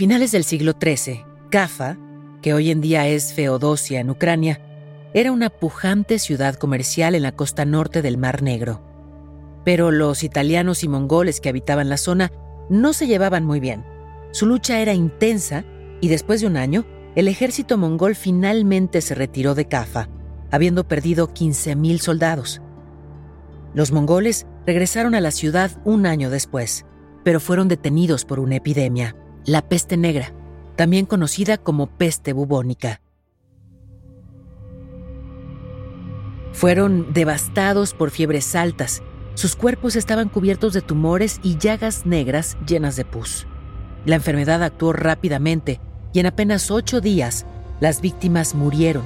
Finales del siglo XIII, Kaffa, que hoy en día es Feodosia en Ucrania, era una pujante ciudad comercial en la costa norte del Mar Negro. Pero los italianos y mongoles que habitaban la zona no se llevaban muy bien. Su lucha era intensa y después de un año, el ejército mongol finalmente se retiró de Kaffa, habiendo perdido 15.000 soldados. Los mongoles regresaron a la ciudad un año después, pero fueron detenidos por una epidemia, la peste negra, también conocida como peste bubónica. Fueron devastados por fiebres altas. Sus cuerpos estaban cubiertos de tumores y llagas negras llenas de pus. La enfermedad actuó rápidamente y en apenas ocho días las víctimas murieron.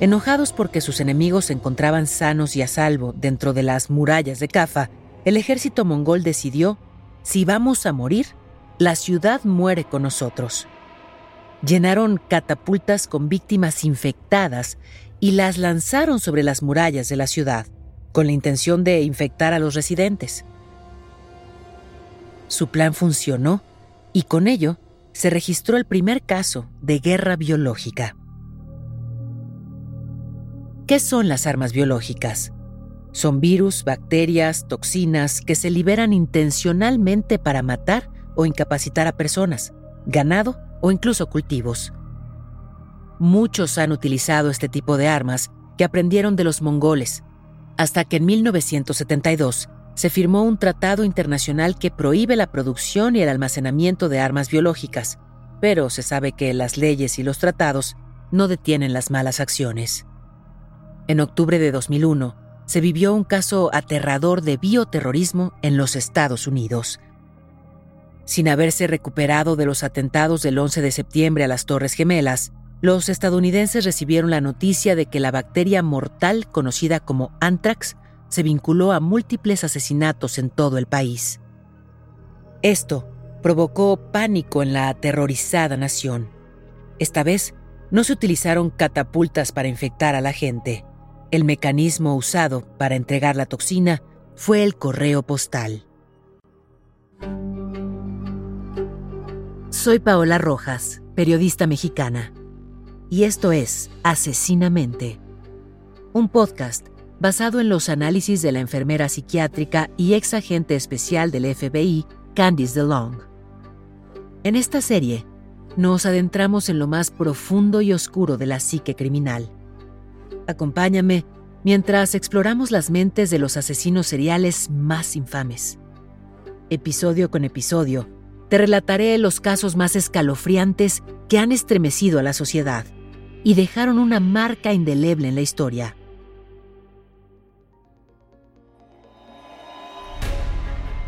Enojados porque sus enemigos se encontraban sanos y a salvo dentro de las murallas de Cafa, el ejército mongol decidió, si vamos a morir, la ciudad muere con nosotros. Llenaron catapultas con víctimas infectadas y las lanzaron sobre las murallas de la ciudad, con la intención de infectar a los residentes. Su plan funcionó y con ello se registró el primer caso de guerra biológica. ¿Qué son las armas biológicas? Son virus, bacterias, toxinas que se liberan intencionalmente para matar o incapacitar a personas, ganado o incluso cultivos. Muchos han utilizado este tipo de armas que aprendieron de los mongoles, hasta que en 1972 se firmó un tratado internacional que prohíbe la producción y el almacenamiento de armas biológicas, pero se sabe que las leyes y los tratados no detienen las malas acciones. En octubre de 2001, se vivió un caso aterrador de bioterrorismo en los Estados Unidos. Sin haberse recuperado de los atentados del 11 de septiembre a las Torres Gemelas, los estadounidenses recibieron la noticia de que la bacteria mortal conocida como anthrax se vinculó a múltiples asesinatos en todo el país. Esto provocó pánico en la aterrorizada nación. Esta vez no se utilizaron catapultas para infectar a la gente. El mecanismo usado para entregar la toxina fue el correo postal. Soy Paola Rojas, periodista mexicana, y esto es Asesinamente, un podcast basado en los análisis de la enfermera psiquiátrica y ex agente especial del FBI, Candice DeLong. En esta serie, nos adentramos en lo más profundo y oscuro de la psique criminal. Acompáñame mientras exploramos las mentes de los asesinos seriales más infames. Episodio con episodio, te relataré los casos más escalofriantes que han estremecido a la sociedad y dejaron una marca indeleble en la historia.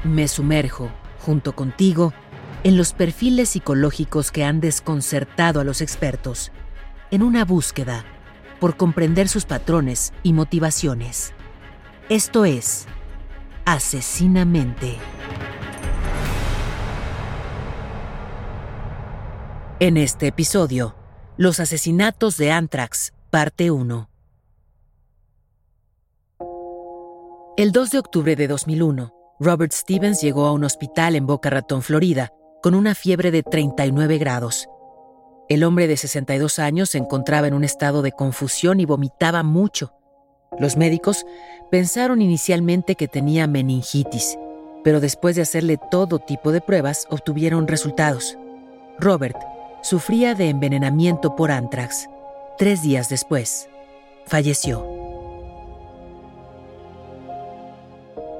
Me sumerjo, junto contigo, en los perfiles psicológicos que han desconcertado a los expertos, en una búsqueda por comprender sus patrones y motivaciones. Esto es Asesinamente. En este episodio, los asesinatos de Anthrax, parte 1. El 2 de octubre de 2001, Robert Stevens llegó a un hospital en Boca Ratón, Florida, con una fiebre de 39 grados. El hombre de 62 años se encontraba en un estado de confusión y vomitaba mucho. Los médicos pensaron inicialmente que tenía meningitis, pero después de hacerle todo tipo de pruebas obtuvieron resultados. Robert sufría de envenenamiento por anthrax. Tres días después, falleció.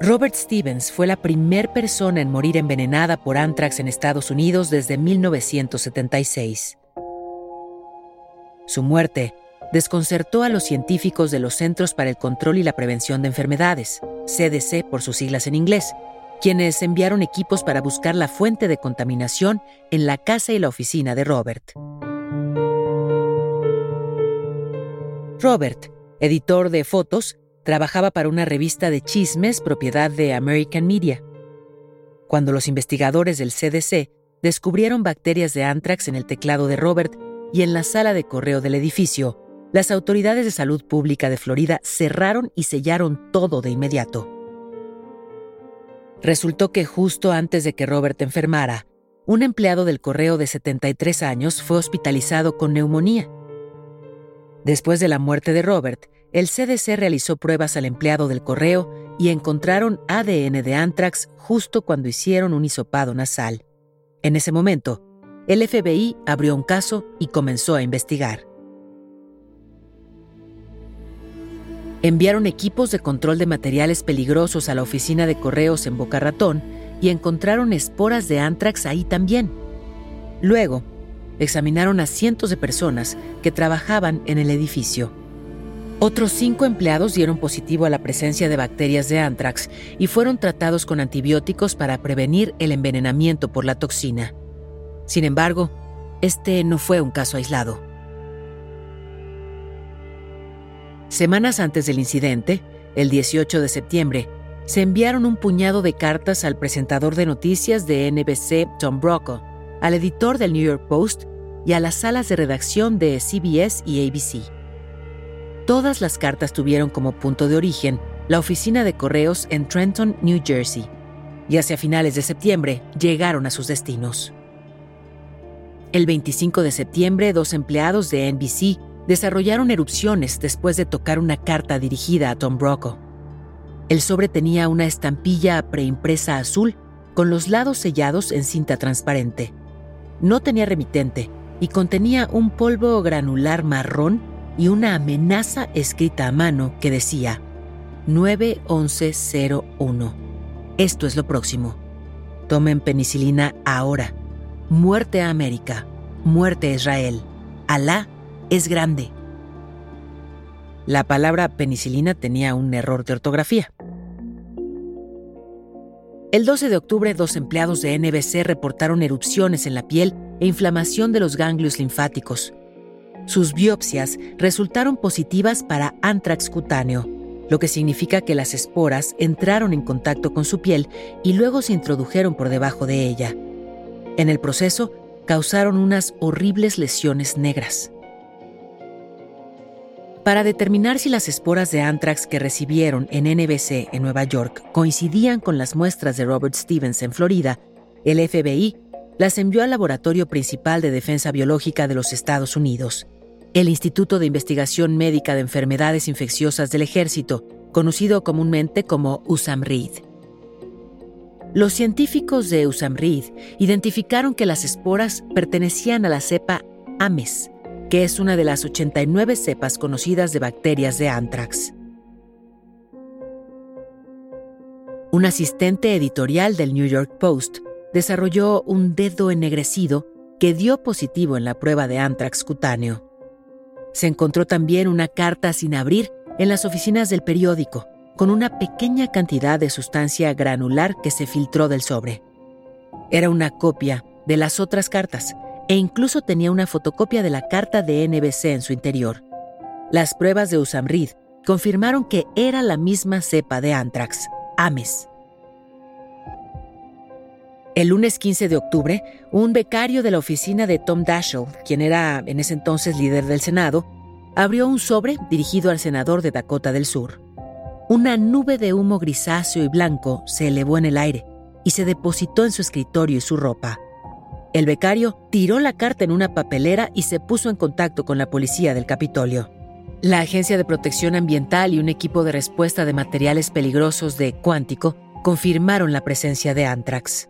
Robert Stevens fue la primera persona en morir envenenada por anthrax en Estados Unidos desde 1976. Su muerte desconcertó a los científicos de los Centros para el Control y la Prevención de Enfermedades, CDC por sus siglas en inglés, quienes enviaron equipos para buscar la fuente de contaminación en la casa y la oficina de Robert. Robert, editor de fotos, trabajaba para una revista de chismes propiedad de American Media. Cuando los investigadores del CDC descubrieron bacterias de anthrax en el teclado de Robert y en la sala de correo del edificio, las autoridades de salud pública de Florida cerraron y sellaron todo de inmediato. Resultó que justo antes de que Robert enfermara, un empleado del correo de 73 años fue hospitalizado con neumonía. Después de la muerte de Robert, el CDC realizó pruebas al empleado del correo y encontraron ADN de anthrax justo cuando hicieron un hisopado nasal. En ese momento, el FBI abrió un caso y comenzó a investigar. Enviaron equipos de control de materiales peligrosos a la oficina de correos en Boca Ratón y encontraron esporas de anthrax ahí también. Luego, examinaron a cientos de personas que trabajaban en el edificio. Otros cinco empleados dieron positivo a la presencia de bacterias de anthrax y fueron tratados con antibióticos para prevenir el envenenamiento por la toxina. Sin embargo, este no fue un caso aislado. Semanas antes del incidente, el 18 de septiembre, se enviaron un puñado de cartas al presentador de noticias de NBC, Tom Brokaw, al editor del New York Post y a las salas de redacción de CBS y ABC. Todas las cartas tuvieron como punto de origen la oficina de correos en Trenton, New Jersey, y hacia finales de septiembre llegaron a sus destinos. El 25 de septiembre, dos empleados de NBC desarrollaron erupciones después de tocar una carta dirigida a Tom Brokaw. El sobre tenía una estampilla preimpresa azul con los lados sellados en cinta transparente. No tenía remitente y contenía un polvo granular marrón y una amenaza escrita a mano que decía 91101. Esto es lo próximo. Tomen penicilina ahora. Muerte a América. Muerte a Israel. Alá es grande. La palabra penicilina tenía un error de ortografía. El 12 de octubre, dos empleados de NBC reportaron erupciones en la piel e inflamación de los ganglios linfáticos. Sus biopsias resultaron positivas para antrax cutáneo, lo que significa que las esporas entraron en contacto con su piel y luego se introdujeron por debajo de ella. En el proceso, causaron unas horribles lesiones negras. Para determinar si las esporas de anthrax que recibieron en NBC en Nueva York coincidían con las muestras de Robert Stevens en Florida, el FBI las envió al Laboratorio Principal de Defensa Biológica de los Estados Unidos, el Instituto de Investigación Médica de Enfermedades Infecciosas del Ejército, conocido comúnmente como USAMRID. Los científicos de USAMRID identificaron que las esporas pertenecían a la cepa Ames, que es una de las 89 cepas conocidas de bacterias de anthrax. Un asistente editorial del New York Post desarrolló un dedo ennegrecido que dio positivo en la prueba de anthrax cutáneo. Se encontró también una carta sin abrir en las oficinas del periódico, con una pequeña cantidad de sustancia granular que se filtró del sobre. Era una copia de las otras cartas, e incluso tenía una fotocopia de la carta de NBC en su interior. Las pruebas de Usamrid confirmaron que era la misma cepa de anthrax, Ames. El lunes 15 de octubre, un becario de la oficina de Tom Daschle, quien era en ese entonces líder del Senado, abrió un sobre dirigido al senador de Dakota del Sur. Una nube de humo grisáceo y blanco se elevó en el aire y se depositó en su escritorio y su ropa. El becario tiró la carta en una papelera y se puso en contacto con la policía del Capitolio. La Agencia de Protección Ambiental y un equipo de respuesta de materiales peligrosos de Cuántico confirmaron la presencia de anthrax.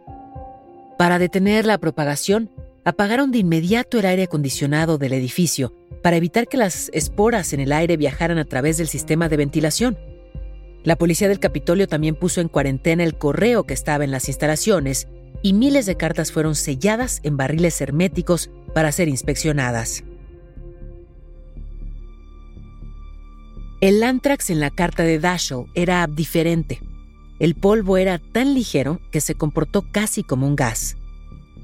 Para detener la propagación, apagaron de inmediato el aire acondicionado del edificio para evitar que las esporas en el aire viajaran a través del sistema de ventilación. La policía del Capitolio también puso en cuarentena el correo que estaba en las instalaciones y miles de cartas fueron selladas en barriles herméticos para ser inspeccionadas. El anthrax en la carta de Dashel era diferente. El polvo era tan ligero que se comportó casi como un gas.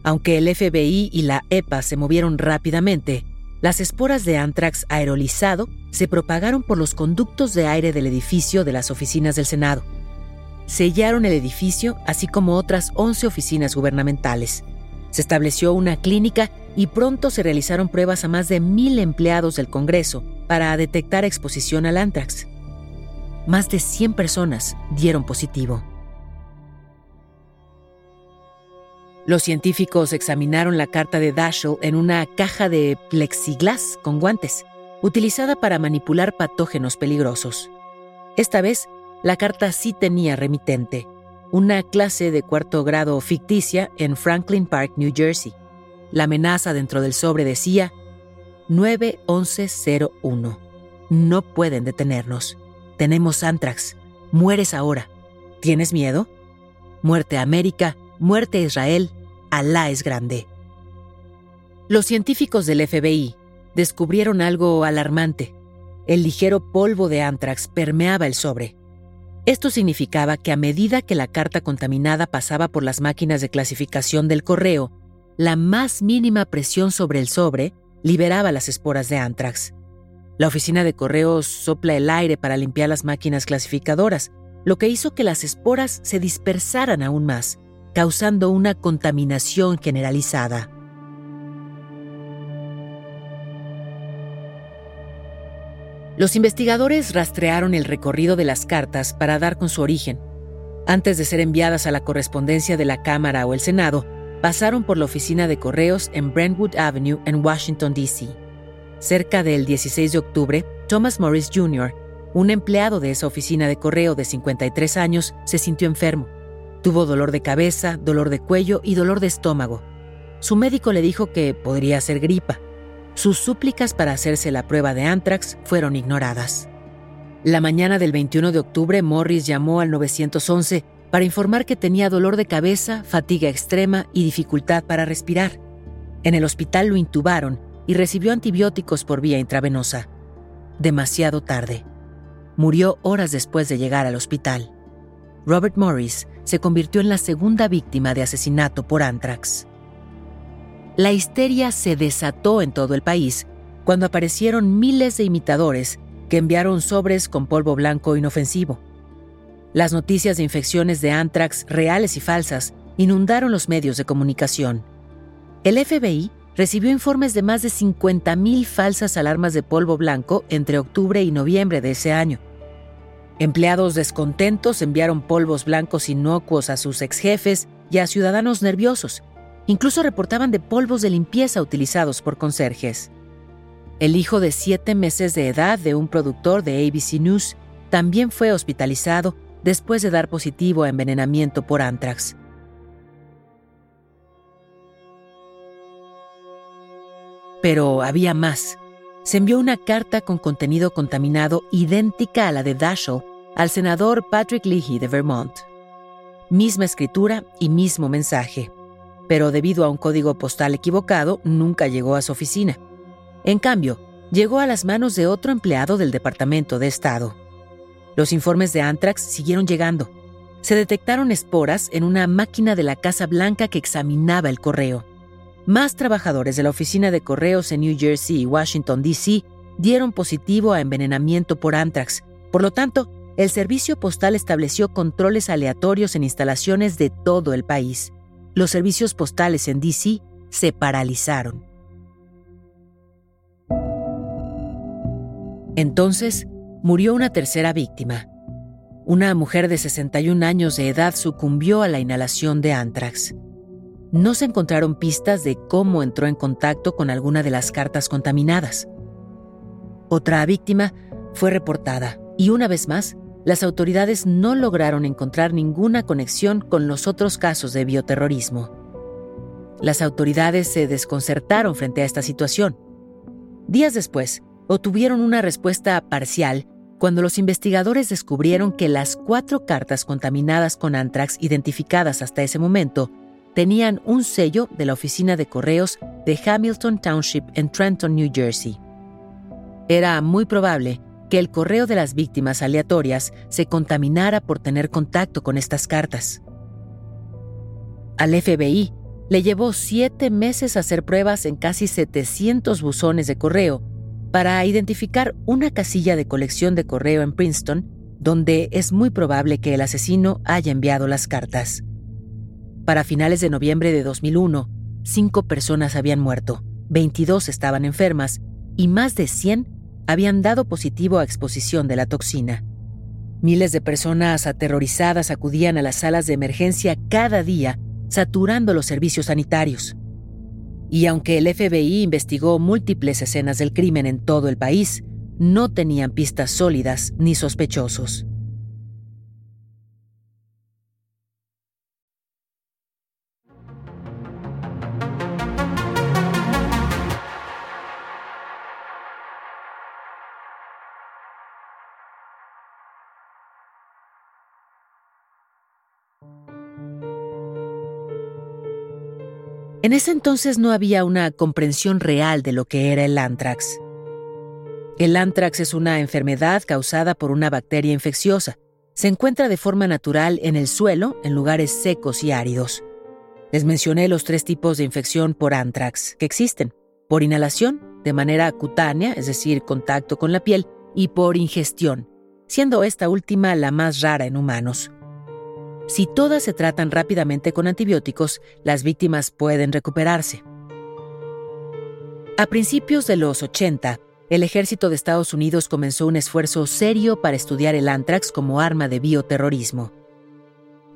Aunque el FBI y la EPA se movieron rápidamente, las esporas de anthrax aerolizado se propagaron por los conductos de aire del edificio de las oficinas del Senado. Sellaron el edificio, así como otras 11 oficinas gubernamentales. Se estableció una clínica y pronto se realizaron pruebas a más de mil empleados del Congreso para detectar exposición al anthrax. Más de 100 personas dieron positivo. Los científicos examinaron la carta de Dashel en una caja de plexiglas con guantes, utilizada para manipular patógenos peligrosos. Esta vez, la carta sí tenía remitente, una clase de cuarto grado ficticia en Franklin Park, New Jersey. La amenaza dentro del sobre decía 91101. No pueden detenernos. Tenemos antrax. Mueres ahora. ¿Tienes miedo? Muerte América, muerte Israel, Alá es grande. Los científicos del FBI descubrieron algo alarmante. El ligero polvo de antrax permeaba el sobre. Esto significaba que a medida que la carta contaminada pasaba por las máquinas de clasificación del correo, la más mínima presión sobre el sobre liberaba las esporas de antrax. La oficina de correos sopla el aire para limpiar las máquinas clasificadoras, lo que hizo que las esporas se dispersaran aún más, causando una contaminación generalizada. Los investigadores rastrearon el recorrido de las cartas para dar con su origen. Antes de ser enviadas a la correspondencia de la Cámara o el Senado, pasaron por la oficina de correos en Brentwood Avenue en Washington, D.C. Cerca del 16 de octubre, Thomas Morris Jr., un empleado de esa oficina de correo de 53 años, se sintió enfermo. Tuvo dolor de cabeza, dolor de cuello y dolor de estómago. Su médico le dijo que podría ser gripa. Sus súplicas para hacerse la prueba de anthrax fueron ignoradas. La mañana del 21 de octubre, Morris llamó al 911 para informar que tenía dolor de cabeza, fatiga extrema y dificultad para respirar. En el hospital lo intubaron y recibió antibióticos por vía intravenosa. Demasiado tarde. Murió horas después de llegar al hospital. Robert Morris se convirtió en la segunda víctima de asesinato por anthrax. La histeria se desató en todo el país cuando aparecieron miles de imitadores que enviaron sobres con polvo blanco inofensivo. Las noticias de infecciones de anthrax reales y falsas inundaron los medios de comunicación. El FBI recibió informes de más de 50.000 falsas alarmas de polvo blanco entre octubre y noviembre de ese año. Empleados descontentos enviaron polvos blancos inocuos a sus ex jefes y a ciudadanos nerviosos. Incluso reportaban de polvos de limpieza utilizados por conserjes. El hijo de siete meses de edad de un productor de ABC News también fue hospitalizado después de dar positivo a envenenamiento por anthrax. Pero había más. Se envió una carta con contenido contaminado idéntica a la de Dashel al senador Patrick Leahy de Vermont. Misma escritura y mismo mensaje, pero debido a un código postal equivocado, nunca llegó a su oficina. En cambio, llegó a las manos de otro empleado del Departamento de Estado. Los informes de Anthrax siguieron llegando. Se detectaron esporas en una máquina de la Casa Blanca que examinaba el correo. Más trabajadores de la oficina de correos en New Jersey y Washington, D.C. dieron positivo a envenenamiento por Anthrax. Por lo tanto, el servicio postal estableció controles aleatorios en instalaciones de todo el país. Los servicios postales en DC se paralizaron. Entonces, murió una tercera víctima. Una mujer de 61 años de edad sucumbió a la inhalación de anthrax. No se encontraron pistas de cómo entró en contacto con alguna de las cartas contaminadas. Otra víctima fue reportada y una vez más las autoridades no lograron encontrar ninguna conexión con los otros casos de bioterrorismo. Las autoridades se desconcertaron frente a esta situación. Días después, obtuvieron una respuesta parcial cuando los investigadores descubrieron que las cuatro cartas contaminadas con anthrax identificadas hasta ese momento tenían un sello de la oficina de correos de Hamilton Township en Trenton, New Jersey. Era muy probable que el correo de las víctimas aleatorias se contaminara por tener contacto con estas cartas. Al FBI le llevó siete meses hacer pruebas en casi 700 buzones de correo para identificar una casilla de colección de correo en Princeton donde es muy probable que el asesino haya enviado las cartas. Para finales de noviembre de 2001, cinco personas habían muerto, 22 estaban enfermas y más de 100 habían dado positivo a exposición de la toxina. Miles de personas aterrorizadas acudían a las salas de emergencia cada día, saturando los servicios sanitarios. Y aunque el FBI investigó múltiples escenas del crimen en todo el país, no tenían pistas sólidas ni sospechosos. En ese entonces no había una comprensión real de lo que era el anthrax. El anthrax es una enfermedad causada por una bacteria infecciosa. Se encuentra de forma natural en el suelo, en lugares secos y áridos. Les mencioné los tres tipos de infección por anthrax que existen. Por inhalación, de manera cutánea, es decir, contacto con la piel, y por ingestión, siendo esta última la más rara en humanos. Si todas se tratan rápidamente con antibióticos, las víctimas pueden recuperarse. A principios de los 80, el ejército de Estados Unidos comenzó un esfuerzo serio para estudiar el anthrax como arma de bioterrorismo.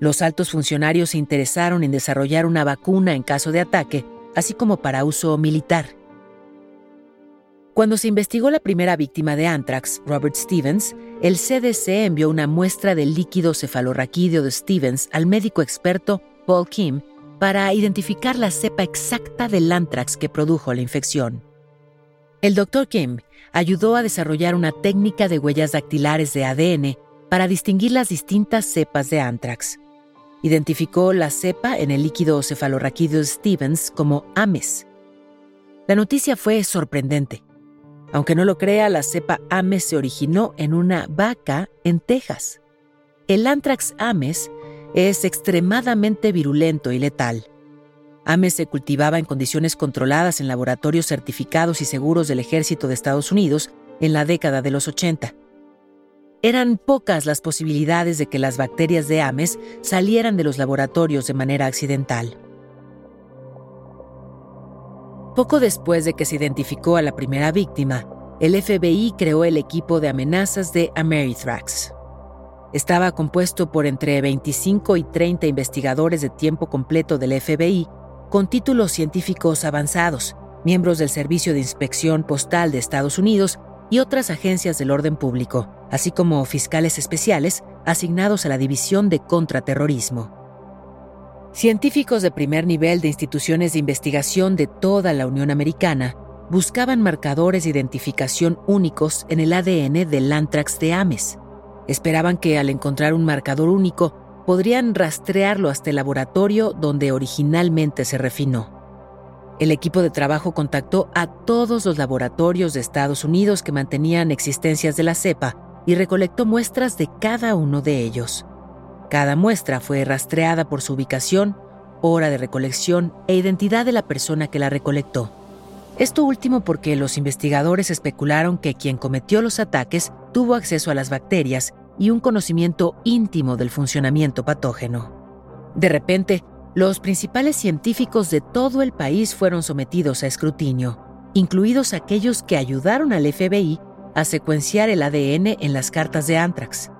Los altos funcionarios se interesaron en desarrollar una vacuna en caso de ataque, así como para uso militar. Cuando se investigó la primera víctima de anthrax, Robert Stevens, el CDC envió una muestra del líquido cefalorraquídeo de Stevens al médico experto Paul Kim para identificar la cepa exacta del anthrax que produjo la infección. El Dr. Kim ayudó a desarrollar una técnica de huellas dactilares de ADN para distinguir las distintas cepas de anthrax. Identificó la cepa en el líquido cefalorraquídeo Stevens como Ames. La noticia fue sorprendente. Aunque no lo crea, la cepa Ames se originó en una vaca en Texas. El anthrax Ames es extremadamente virulento y letal. Ames se cultivaba en condiciones controladas en laboratorios certificados y seguros del ejército de Estados Unidos en la década de los 80. Eran pocas las posibilidades de que las bacterias de Ames salieran de los laboratorios de manera accidental. Poco después de que se identificó a la primera víctima, el FBI creó el equipo de amenazas de Amerithrax. Estaba compuesto por entre 25 y 30 investigadores de tiempo completo del FBI con títulos científicos avanzados, miembros del Servicio de Inspección Postal de Estados Unidos y otras agencias del orden público, así como fiscales especiales asignados a la División de Contraterrorismo. Científicos de primer nivel de instituciones de investigación de toda la Unión Americana buscaban marcadores de identificación únicos en el ADN del anthrax de Ames. Esperaban que al encontrar un marcador único podrían rastrearlo hasta el laboratorio donde originalmente se refinó. El equipo de trabajo contactó a todos los laboratorios de Estados Unidos que mantenían existencias de la cepa y recolectó muestras de cada uno de ellos. Cada muestra fue rastreada por su ubicación, hora de recolección e identidad de la persona que la recolectó. Esto último porque los investigadores especularon que quien cometió los ataques tuvo acceso a las bacterias y un conocimiento íntimo del funcionamiento patógeno. De repente, los principales científicos de todo el país fueron sometidos a escrutinio, incluidos aquellos que ayudaron al FBI a secuenciar el ADN en las cartas de Anthrax.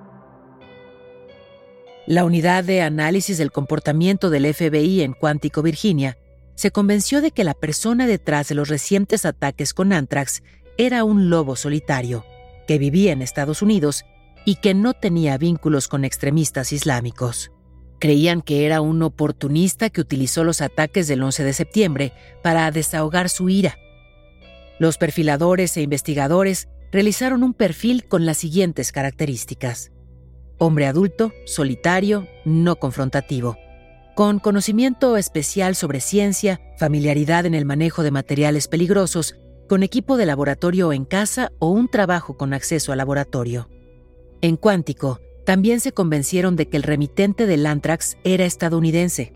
La unidad de análisis del comportamiento del FBI en Cuántico, Virginia, se convenció de que la persona detrás de los recientes ataques con Anthrax era un lobo solitario, que vivía en Estados Unidos y que no tenía vínculos con extremistas islámicos. Creían que era un oportunista que utilizó los ataques del 11 de septiembre para desahogar su ira. Los perfiladores e investigadores realizaron un perfil con las siguientes características. Hombre adulto, solitario, no confrontativo, con conocimiento especial sobre ciencia, familiaridad en el manejo de materiales peligrosos con equipo de laboratorio en casa o un trabajo con acceso al laboratorio. En Cuántico, también se convencieron de que el remitente del anthrax era estadounidense.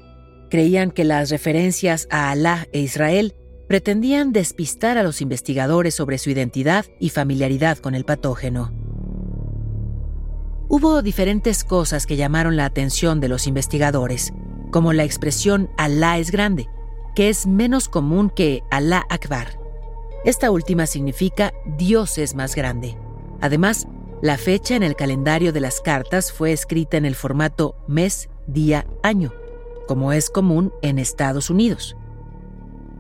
Creían que las referencias a Alá e Israel pretendían despistar a los investigadores sobre su identidad y familiaridad con el patógeno. Hubo diferentes cosas que llamaron la atención de los investigadores, como la expresión Alá es grande, que es menos común que Alá Akbar. Esta última significa Dios es más grande. Además, la fecha en el calendario de las cartas fue escrita en el formato mes, día, año, como es común en Estados Unidos.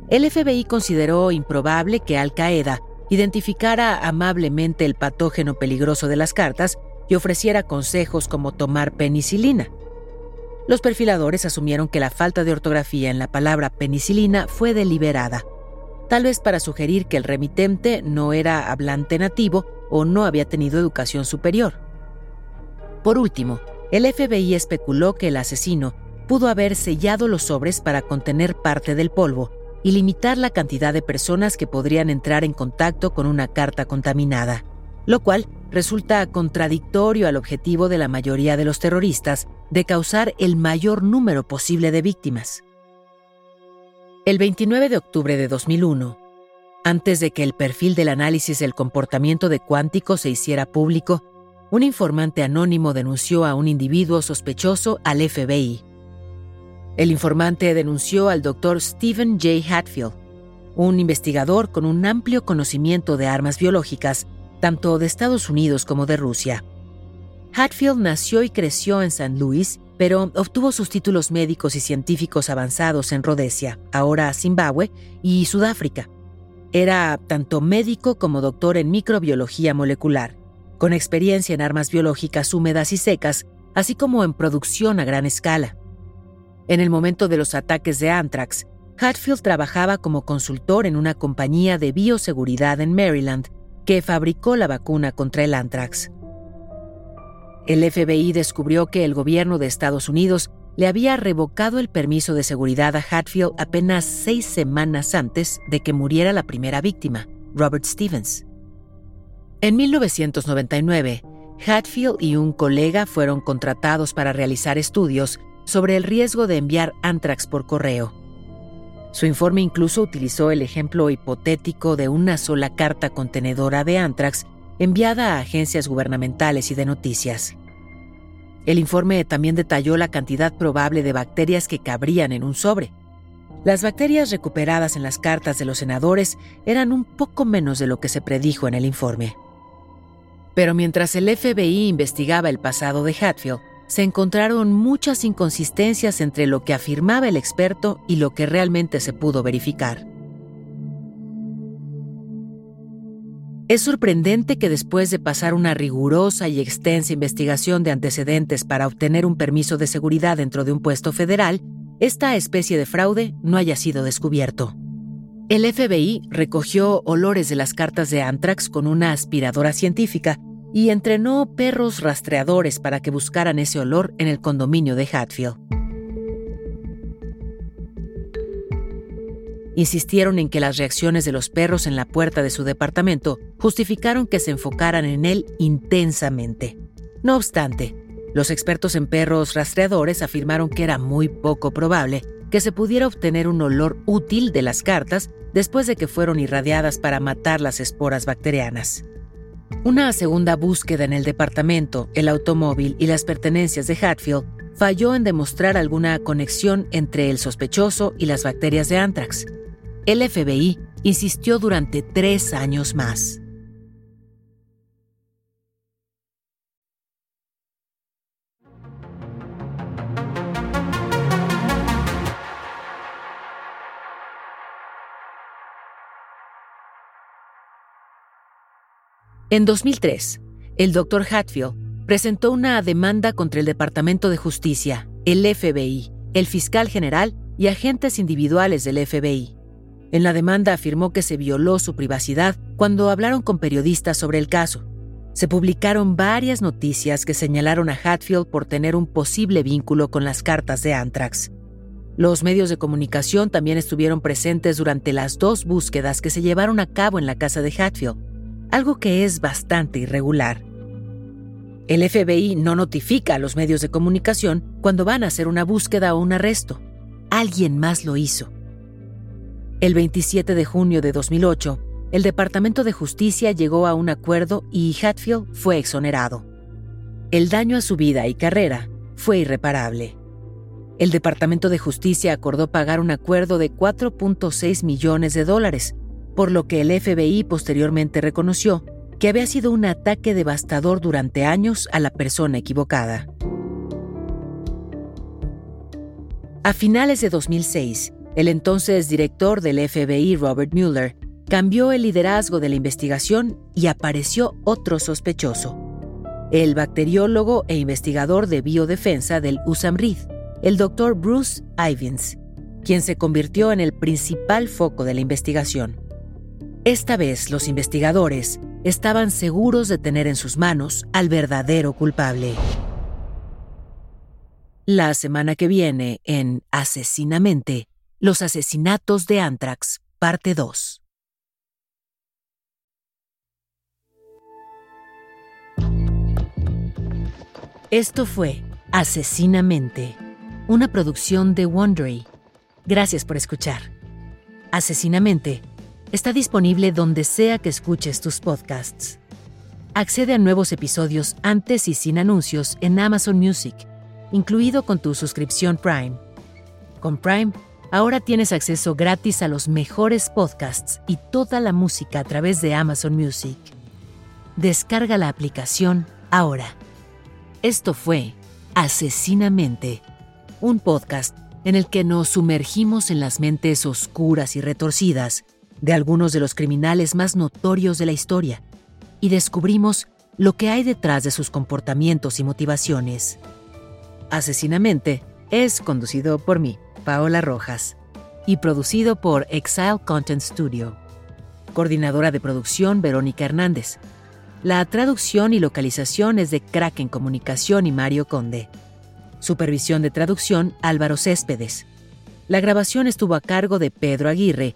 El FBI consideró improbable que Al Qaeda identificara amablemente el patógeno peligroso de las cartas y ofreciera consejos como tomar penicilina. Los perfiladores asumieron que la falta de ortografía en la palabra penicilina fue deliberada tal vez para sugerir que el remitente no era hablante nativo o no había tenido educación superior. Por último, el FBI especuló que el asesino pudo haber sellado los sobres para contener parte del polvo y limitar la cantidad de personas que podrían entrar en contacto con una carta contaminada, lo cual resulta contradictorio al objetivo de la mayoría de los terroristas de causar el mayor número posible de víctimas. El 29 de octubre de 2001, antes de que el perfil del análisis del comportamiento de Cuántico se hiciera público, un informante anónimo denunció a un individuo sospechoso al FBI. El informante denunció al doctor Stephen J. Hatfield, un investigador con un amplio conocimiento de armas biológicas, tanto de Estados Unidos como de Rusia. Hatfield nació y creció en San Luis pero obtuvo sus títulos médicos y científicos avanzados en Rhodesia, ahora Zimbabue, y Sudáfrica. Era tanto médico como doctor en microbiología molecular, con experiencia en armas biológicas húmedas y secas, así como en producción a gran escala. En el momento de los ataques de Anthrax, Hatfield trabajaba como consultor en una compañía de bioseguridad en Maryland que fabricó la vacuna contra el Anthrax. El FBI descubrió que el gobierno de Estados Unidos le había revocado el permiso de seguridad a Hatfield apenas seis semanas antes de que muriera la primera víctima, Robert Stevens. En 1999, Hatfield y un colega fueron contratados para realizar estudios sobre el riesgo de enviar anthrax por correo. Su informe incluso utilizó el ejemplo hipotético de una sola carta contenedora de anthrax enviada a agencias gubernamentales y de noticias. El informe también detalló la cantidad probable de bacterias que cabrían en un sobre. Las bacterias recuperadas en las cartas de los senadores eran un poco menos de lo que se predijo en el informe. Pero mientras el FBI investigaba el pasado de Hatfield, se encontraron muchas inconsistencias entre lo que afirmaba el experto y lo que realmente se pudo verificar. Es sorprendente que después de pasar una rigurosa y extensa investigación de antecedentes para obtener un permiso de seguridad dentro de un puesto federal, esta especie de fraude no haya sido descubierto. El FBI recogió olores de las cartas de Anthrax con una aspiradora científica y entrenó perros rastreadores para que buscaran ese olor en el condominio de Hatfield. Insistieron en que las reacciones de los perros en la puerta de su departamento justificaron que se enfocaran en él intensamente. No obstante, los expertos en perros rastreadores afirmaron que era muy poco probable que se pudiera obtener un olor útil de las cartas después de que fueron irradiadas para matar las esporas bacterianas. Una segunda búsqueda en el departamento, el automóvil y las pertenencias de Hatfield falló en demostrar alguna conexión entre el sospechoso y las bacterias de anthrax. El FBI insistió durante tres años más. En 2003, el Dr. Hatfield presentó una demanda contra el Departamento de Justicia, el FBI, el fiscal general y agentes individuales del FBI. En la demanda afirmó que se violó su privacidad cuando hablaron con periodistas sobre el caso. Se publicaron varias noticias que señalaron a Hatfield por tener un posible vínculo con las cartas de Anthrax. Los medios de comunicación también estuvieron presentes durante las dos búsquedas que se llevaron a cabo en la casa de Hatfield, algo que es bastante irregular. El FBI no notifica a los medios de comunicación cuando van a hacer una búsqueda o un arresto. Alguien más lo hizo. El 27 de junio de 2008, el Departamento de Justicia llegó a un acuerdo y Hatfield fue exonerado. El daño a su vida y carrera fue irreparable. El Departamento de Justicia acordó pagar un acuerdo de 4.6 millones de dólares, por lo que el FBI posteriormente reconoció que había sido un ataque devastador durante años a la persona equivocada. A finales de 2006, el entonces director del FBI, Robert Mueller, cambió el liderazgo de la investigación y apareció otro sospechoso, el bacteriólogo e investigador de biodefensa del USAMRID, el doctor Bruce Ivins, quien se convirtió en el principal foco de la investigación. Esta vez los investigadores estaban seguros de tener en sus manos al verdadero culpable. La semana que viene, en Asesinamente, los asesinatos de Anthrax, parte 2. Esto fue Asesinamente, una producción de Wondery. Gracias por escuchar. Asesinamente está disponible donde sea que escuches tus podcasts. Accede a nuevos episodios antes y sin anuncios en Amazon Music, incluido con tu suscripción Prime. Con Prime, ahora tienes acceso gratis a los mejores podcasts y toda la música a través de Amazon Music. Descarga la aplicación ahora. Esto fue Asesinamente, un podcast en el que nos sumergimos en las mentes oscuras y retorcidas de algunos de los criminales más notorios de la historia y descubrimos lo que hay detrás de sus comportamientos y motivaciones. Asesinamente es conducido por mí, Paola Rojas, y producido por Exile Content Studio. Coordinadora de producción Verónica Hernández. La traducción y localización es de Kraken Comunicación y Mario Conde. Supervisión de traducción Álvaro Céspedes. La grabación estuvo a cargo de Pedro Aguirre